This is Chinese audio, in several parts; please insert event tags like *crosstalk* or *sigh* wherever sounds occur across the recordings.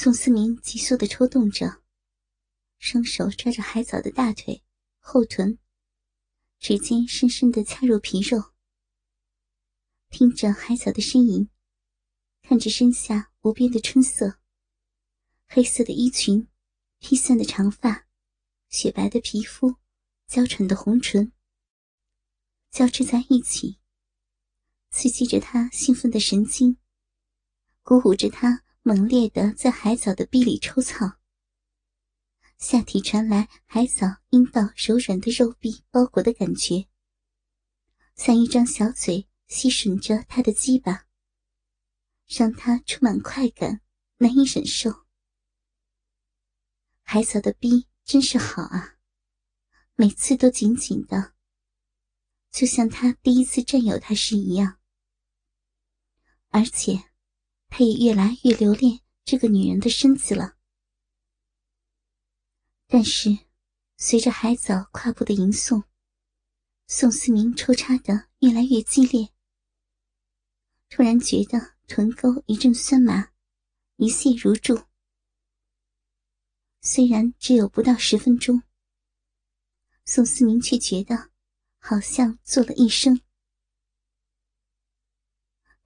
宋思明急速的抽动着，双手抓着海藻的大腿、后臀，指尖深深的掐入皮肉。听着海藻的呻吟，看着身下无边的春色，黑色的衣裙，披散的长发，雪白的皮肤，娇喘的红唇，交织在一起，刺激着他兴奋的神经，鼓舞着他猛烈的在海藻的壁里抽草。下体传来海藻阴道柔软的肉壁包裹的感觉，像一张小嘴。吸吮着他的鸡巴，让他充满快感，难以忍受。海藻的逼真是好啊，每次都紧紧的，就像他第一次占有他时一样。而且，他也越来越留恋这个女人的身子了。但是，随着海藻胯部的吟诵，宋思明抽插的越来越激烈。突然觉得臀沟一阵酸麻，一泻如注。虽然只有不到十分钟，宋思明却觉得好像做了一生。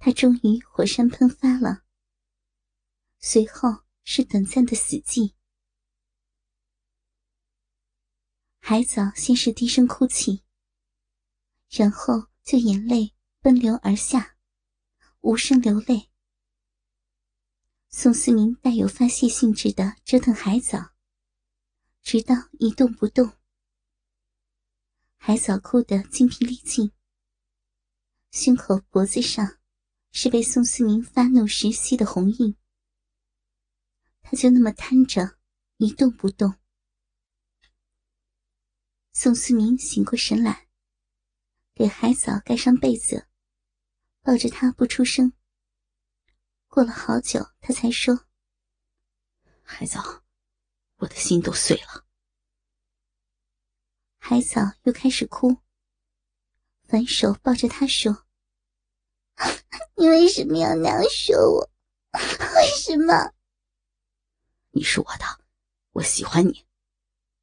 他终于火山喷发了，随后是短暂的死寂。海藻先是低声哭泣，然后就眼泪奔流而下。无声流泪。宋思明带有发泄性质的折腾海藻，直到一动不动。海藻哭得精疲力尽，胸口、脖子上是被宋思明发怒时吸的红印。他就那么瘫着，一动不动。宋思明醒过神来，给海藻盖上被子。抱着他不出声。过了好久，他才说：“海藻，我的心都碎了。”海藻又开始哭，反手抱着他说：“ *laughs* 你为什么要那样说我？为什么？你是我的，我喜欢你。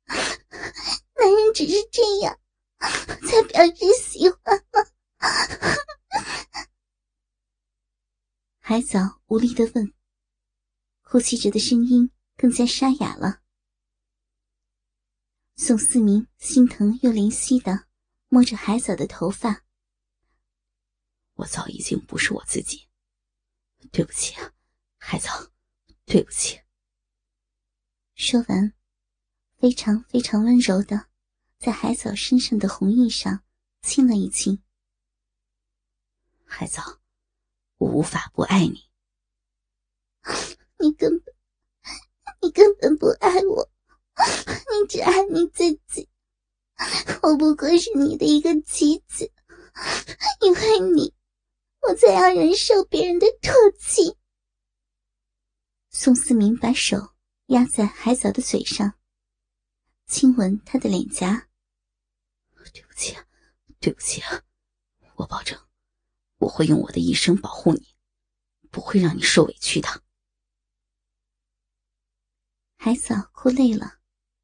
男人只是这样，才表示喜欢吗？” *laughs* 海藻无力的问，呼吸着的声音更加沙哑了。宋思明心疼又怜惜的摸着海藻的头发，我早已经不是我自己，对不起啊，海藻，对不起。说完，非常非常温柔的在海藻身上的红印上亲了一亲。海藻。我无法不爱你。你根本，你根本不爱我，你只爱你自己。我不过是你的一个棋子，因为你，我才要忍受别人的唾弃。宋思明把手压在海藻的嘴上，亲吻他的脸颊。对不起啊，对不起啊，我保证。我会用我的一生保护你，不会让你受委屈的。海藻哭累了，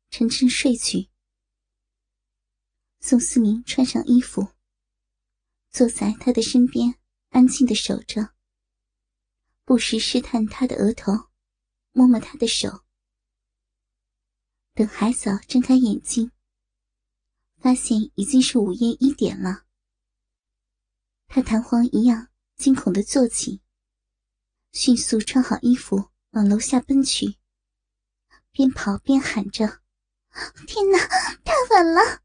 沉沉睡去。宋思明穿上衣服，坐在他的身边，安静的守着，不时试探他的额头，摸摸他的手。等海藻睁开眼睛，发现已经是午夜一点了。他弹簧一样惊恐的坐起，迅速穿好衣服往楼下奔去，边跑边喊着：“天哪，太晚了！”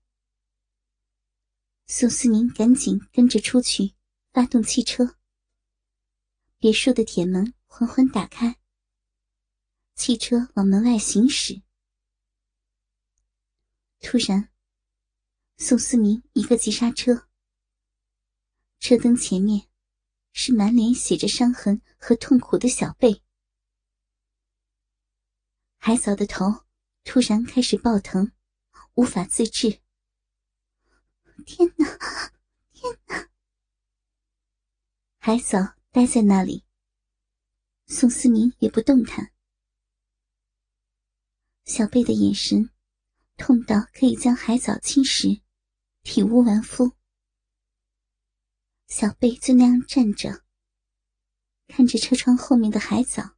宋思明赶紧跟着出去，发动汽车。别墅的铁门缓缓打开，汽车往门外行驶。突然，宋思明一个急刹车。车灯前面，是满脸写着伤痕和痛苦的小贝。海藻的头突然开始爆疼，无法自制。天哪，天哪！海藻待在那里，宋思明也不动弹。小贝的眼神痛到可以将海藻侵蚀，体无完肤。小贝就那样站着，看着车窗后面的海藻，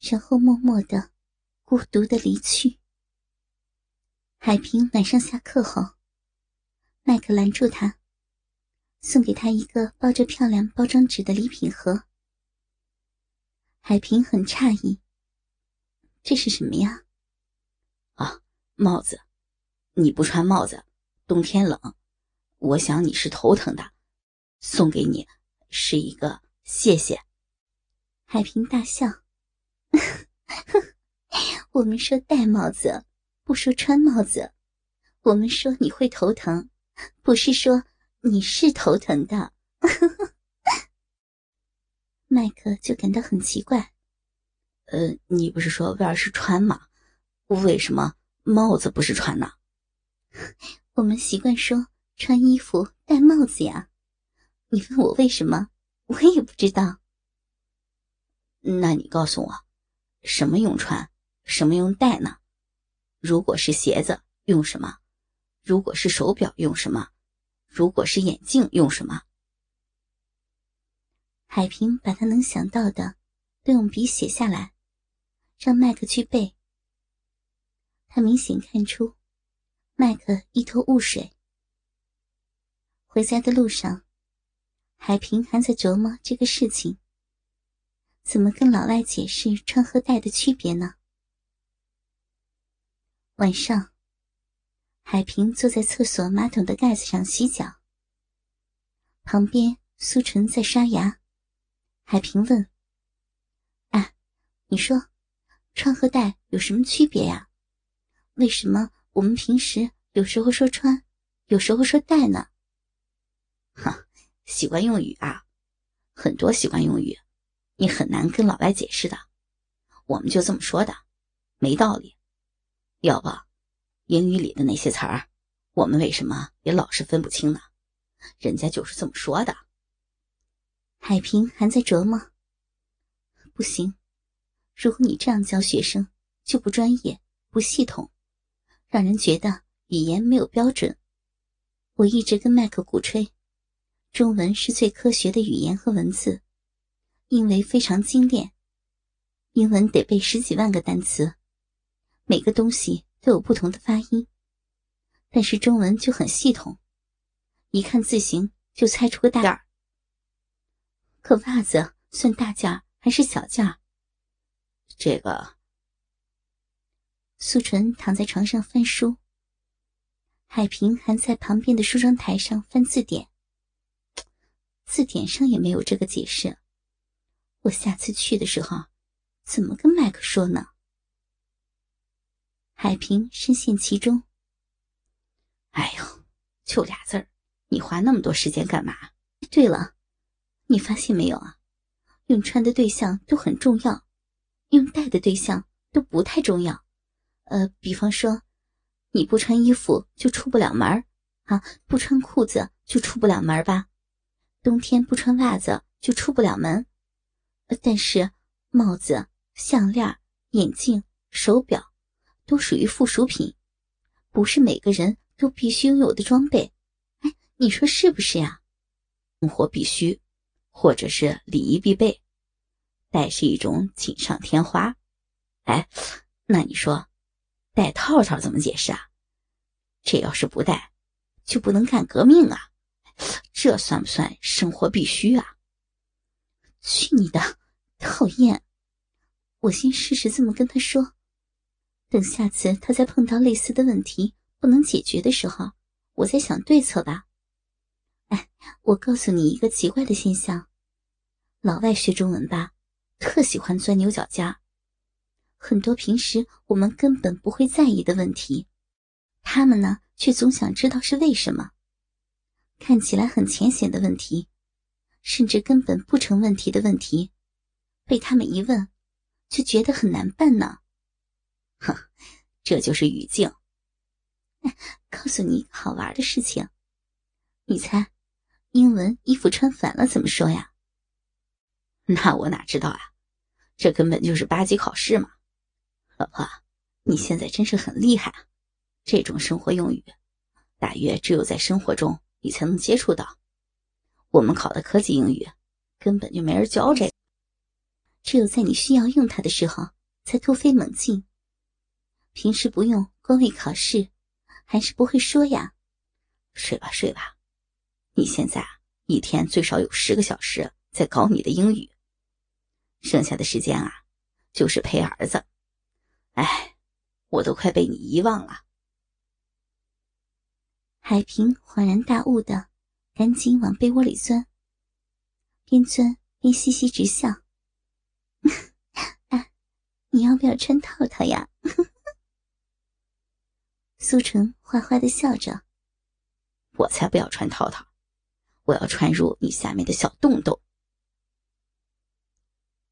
然后默默的、孤独的离去。海平晚上下课后，麦克拦住他，送给他一个包着漂亮包装纸的礼品盒。海平很诧异：“这是什么呀？”“啊，帽子。你不穿帽子，冬天冷，我想你是头疼的。”送给你，是一个谢谢。海平大笑，*laughs* 我们说戴帽子，不说穿帽子。我们说你会头疼，不是说你是头疼的。麦克就感到很奇怪。呃，你不是说威尔是穿吗？为什么帽子不是穿呢？我们习惯说穿衣服戴帽子呀。你问我为什么，我也不知道。那你告诉我，什么用穿，什么用戴呢？如果是鞋子，用什么？如果是手表，用什么？如果是眼镜，用什么？海平把他能想到的都用笔写下来，让麦克去背。他明显看出，麦克一头雾水。回家的路上。海平还在琢磨这个事情，怎么跟老外解释穿和戴的区别呢？晚上，海平坐在厕所马桶的盖子上洗脚，旁边苏纯在刷牙。海平问：“哎，你说，穿和戴有什么区别呀？为什么我们平时有时候说穿，有时候说戴呢？”哈。习惯用语啊，很多习惯用语，你很难跟老外解释的。我们就这么说的，没道理。要不，英语里的那些词儿，我们为什么也老是分不清呢？人家就是这么说的。海平还在琢磨，不行，如果你这样教学生，就不专业、不系统，让人觉得语言没有标准。我一直跟麦克鼓吹。中文是最科学的语言和文字，因为非常精炼。英文得背十几万个单词，每个东西都有不同的发音，但是中文就很系统，一看字形就猜出个大件。可袜子算大件还是小件？这个。素纯躺在床上翻书，海平还在旁边的梳妆台上翻字典。字典上也没有这个解释。我下次去的时候，怎么跟麦克说呢？海平深陷其中。哎呦，就俩字儿，你花那么多时间干嘛？对了，你发现没有啊？用穿的对象都很重要，用戴的对象都不太重要。呃，比方说，你不穿衣服就出不了门啊，不穿裤子就出不了门吧？冬天不穿袜子就出不了门，但是帽子、项链、眼镜、手表都属于附属品，不是每个人都必须拥有的装备。哎，你说是不是呀？生活必须，或者是礼仪必备，戴是一种锦上添花。哎，那你说，戴套套怎么解释啊？这要是不戴，就不能干革命啊！这算不算生活必须啊？去你的，讨厌！我先试试这么跟他说，等下次他再碰到类似的问题不能解决的时候，我再想对策吧。哎，我告诉你一个奇怪的现象：老外学中文吧，特喜欢钻牛角尖，很多平时我们根本不会在意的问题，他们呢却总想知道是为什么。看起来很浅显的问题，甚至根本不成问题的问题，被他们一问，就觉得很难办呢。这就是语境。告诉你好玩的事情，你猜，英文衣服穿反了怎么说呀？*laughs* 那我哪知道啊？这根本就是八级考试嘛。老婆，你现在真是很厉害啊！这种生活用语，大约只有在生活中你才能接触到。我们考的科技英语，根本就没人教这个。只有在你需要用它的时候，才突飞猛进。平时不用，光为考试，还是不会说呀。睡吧睡吧，你现在一天最少有十个小时在搞你的英语，剩下的时间啊，就是陪儿子。哎，我都快被你遗忘了。海平恍然大悟的，赶紧往被窝里钻，边钻边嘻嘻直笑。啊，*laughs* 你要不要穿套套呀？苏成坏坏的笑着。我才不要穿套套，我要穿入你下面的小洞洞。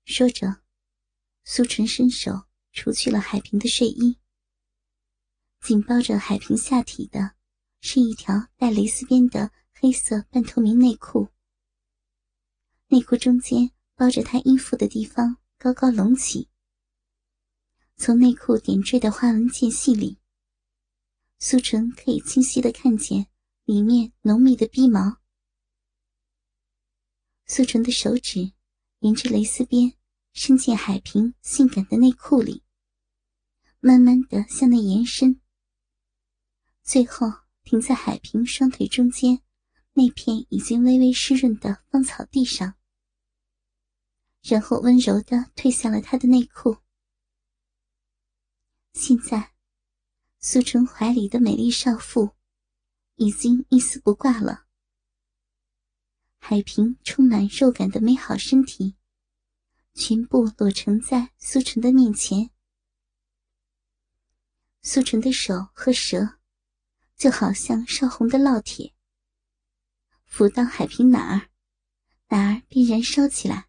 说着，苏晨伸手除去了海平的睡衣。紧包着海平下体的，是一条带蕾丝边的黑色半透明内裤。内裤中间包着他衣服的地方高高隆起，从内裤点缀的花纹间隙里，苏晨可以清晰的看见。里面浓密的逼毛，苏纯的手指沿着蕾丝边伸进海平性感的内裤里，慢慢的向内延伸，最后停在海平双腿中间那片已经微微湿润的芳草地上，然后温柔的褪下了他的内裤。现在，苏纯怀里的美丽少妇。已经一丝不挂了。海平充满肉感的美好身体，全部裸呈在苏纯的面前。苏纯的手和舌，就好像烧红的烙铁，抚到海平哪儿，哪儿便燃烧起来。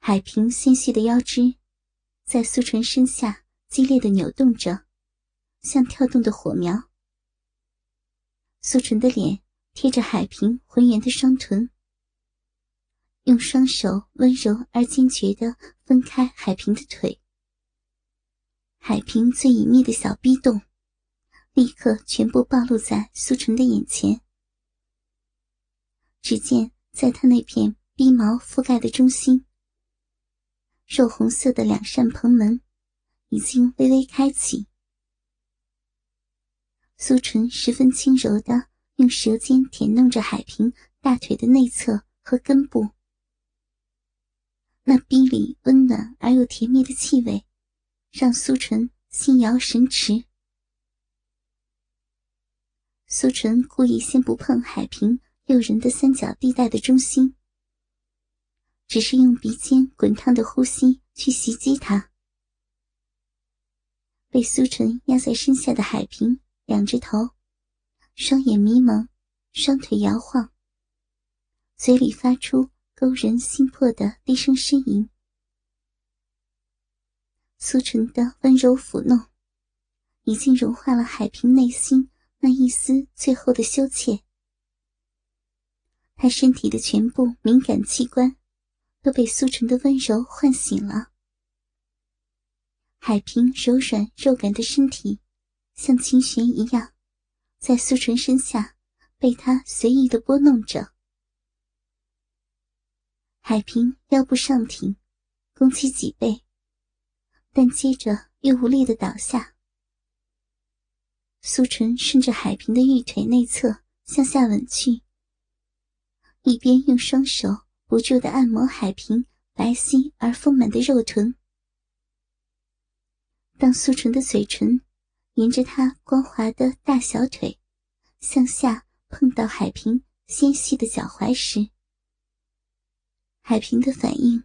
海平纤细的腰肢，在苏纯身下激烈的扭动着，像跳动的火苗。苏纯的脸贴着海平浑圆的双臀，用双手温柔而坚决地分开海平的腿。海平最隐秘的小逼洞，立刻全部暴露在苏纯的眼前。只见在他那片逼毛覆盖的中心，肉红色的两扇棚门已经微微开启。苏纯十分轻柔的用舌尖舔弄着海平大腿的内侧和根部，那逼里温暖而又甜蜜的气味，让苏纯心摇神驰。苏纯故意先不碰海平诱人的三角地带的中心，只是用鼻尖滚烫的呼吸去袭击他。被苏纯压在身下的海平。仰着头，双眼迷蒙，双腿摇晃，嘴里发出勾人心魄的低声呻吟。苏纯的温柔抚弄，已经融化了海平内心那一丝最后的羞怯。他身体的全部敏感器官都被苏纯的温柔唤醒了。海平柔软肉感的身体。像琴弦一样，在苏纯身下被他随意的拨弄着。海平腰部上挺，弓起脊背，但接着又无力的倒下。苏纯顺着海平的玉腿内侧向下吻去，一边用双手不住的按摩海平白皙而丰满的肉臀。当苏纯的嘴唇。沿着他光滑的大小腿向下碰到海平纤细的脚踝时，海平的反应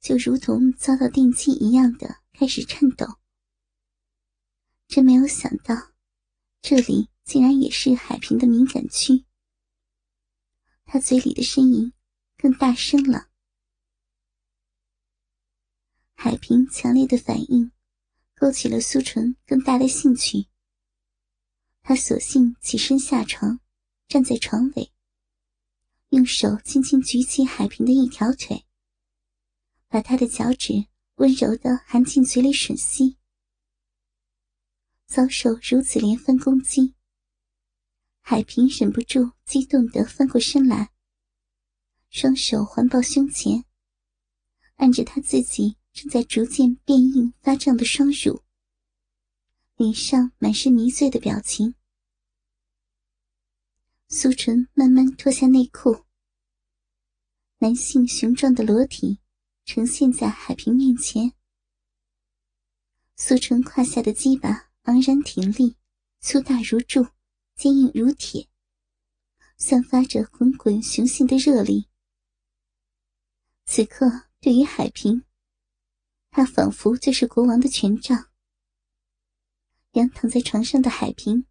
就如同遭到电击一样的开始颤抖。真没有想到，这里竟然也是海平的敏感区。他嘴里的呻吟更大声了。海平强烈的反应。勾起了苏纯更大的兴趣。他索性起身下床，站在床尾，用手轻轻举起海平的一条腿，把他的脚趾温柔地含进嘴里吮吸。遭受如此连番攻击，海平忍不住激动地翻过身来，双手环抱胸前，按着他自己正在逐渐变硬发胀的双乳，脸上满是迷醉的表情。苏纯慢慢脱下内裤，男性雄壮的裸体呈现在海平面前。苏纯胯下的鸡巴昂然挺立，粗大如柱，坚硬如铁，散发着滚滚雄性的热力。此刻，对于海平，他仿佛就是国王的权杖。仰躺在床上的海平，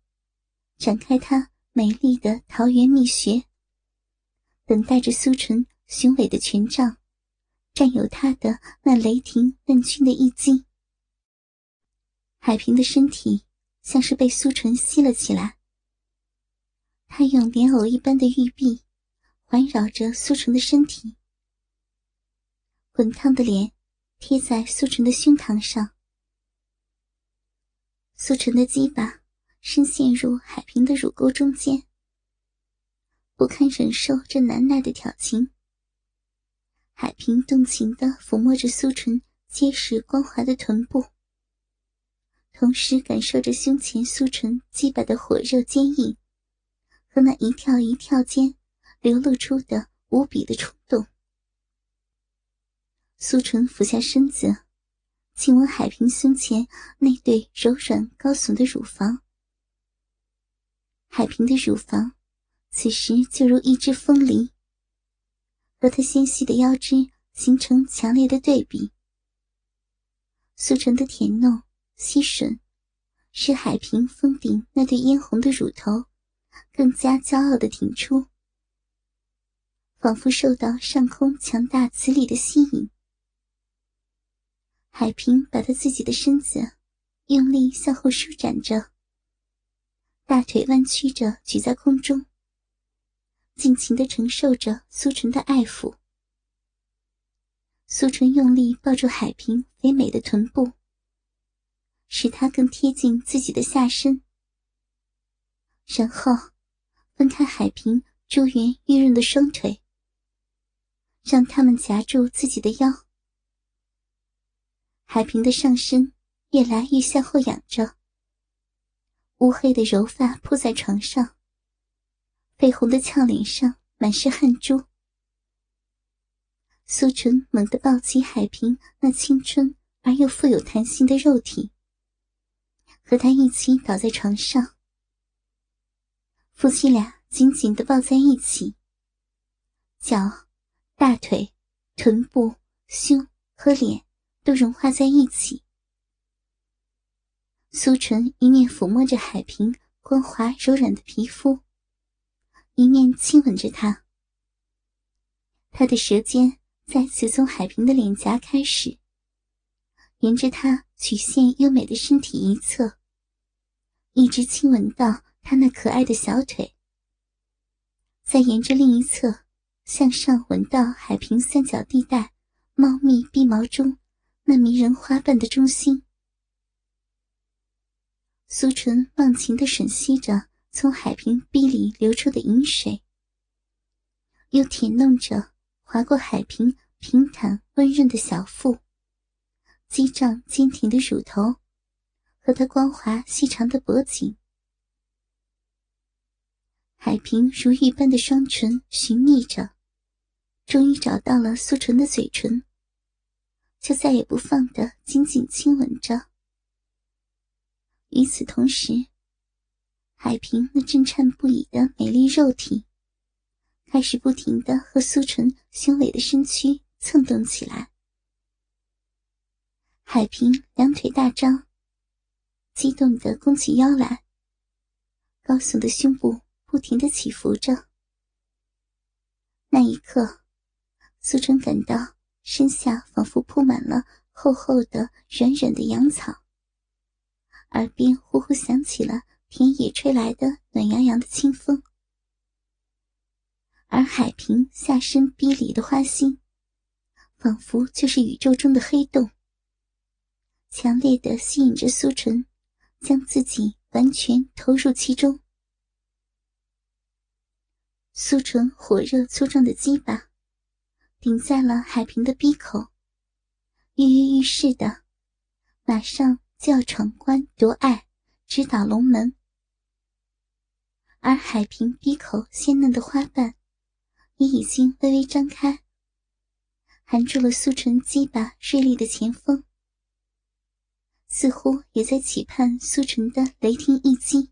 展开他美丽的桃源蜜穴，等待着苏纯雄伟的权杖，占有他的那雷霆万钧的一击。海平的身体像是被苏纯吸了起来，他用莲藕一般的玉臂环绕着苏纯的身体，滚烫的脸贴在苏纯的胸膛上，苏纯的鸡巴深陷入海平的乳沟中间，不堪忍受这难耐的挑情，海平动情地抚摸着苏纯结实光滑的臀部。同时感受着胸前苏纯鸡巴的火热坚硬，和那一跳一跳间流露出的无比的冲动。苏纯俯下身子，亲吻海平胸前那对柔软高耸的乳房。海平的乳房此时就如一只风铃，和她纤细的腰肢形成强烈的对比。苏纯的甜弄。吸吮，使海平峰顶那对嫣红的乳头更加骄傲的挺出，仿佛受到上空强大磁力的吸引。海平把他自己的身子用力向后舒展着，大腿弯曲着举在空中，尽情的承受着苏纯的爱抚。苏纯用力抱住海平肥美的臀部。使他更贴近自己的下身，然后分开海平珠圆玉润的双腿，让他们夹住自己的腰。海平的上身越来越向后仰着，乌黑的柔发铺在床上，绯红的俏脸上满是汗珠。苏纯猛地抱起海平那青春而又富有弹性的肉体。和他一起倒在床上，夫妻俩紧紧地抱在一起，脚、大腿、臀部、胸和脸都融化在一起。苏纯一面抚摸着海平光滑柔软的皮肤，一面亲吻着他。他的舌尖再次从海平的脸颊开始，沿着他曲线优美的身体一侧。一直亲吻到他那可爱的小腿，再沿着另一侧向上吻到海平三角地带茂密臂毛中那迷人花瓣的中心。苏纯忘情的吮吸着从海平壁里流出的饮水，又舔弄着划过海平平坦温润的小腹，激胀坚挺的乳头。和她光滑细长的脖颈，海平如玉般的双唇寻觅着，终于找到了苏纯的嘴唇，就再也不放的紧紧亲吻着。与此同时，海平那震颤不已的美丽肉体，开始不停的和苏纯雄伟的身躯蹭动起来。海平两腿大张。激动的弓起腰来，高耸的胸部不停的起伏着。那一刻，苏纯感到身下仿佛铺满了厚厚的、软软的羊草，耳边呼呼响起了田野吹来的暖洋洋的清风，而海平下身逼里的花心，仿佛就是宇宙中的黑洞，强烈的吸引着苏纯。将自己完全投入其中。苏纯火热粗壮的鸡巴顶在了海平的鼻口，跃跃欲试的，马上就要闯关夺爱，直捣龙门。而海平鼻口鲜嫩的花瓣也已经微微张开，含住了苏纯鸡巴锐利的前锋，似乎也在期盼苏纯的雷霆一击。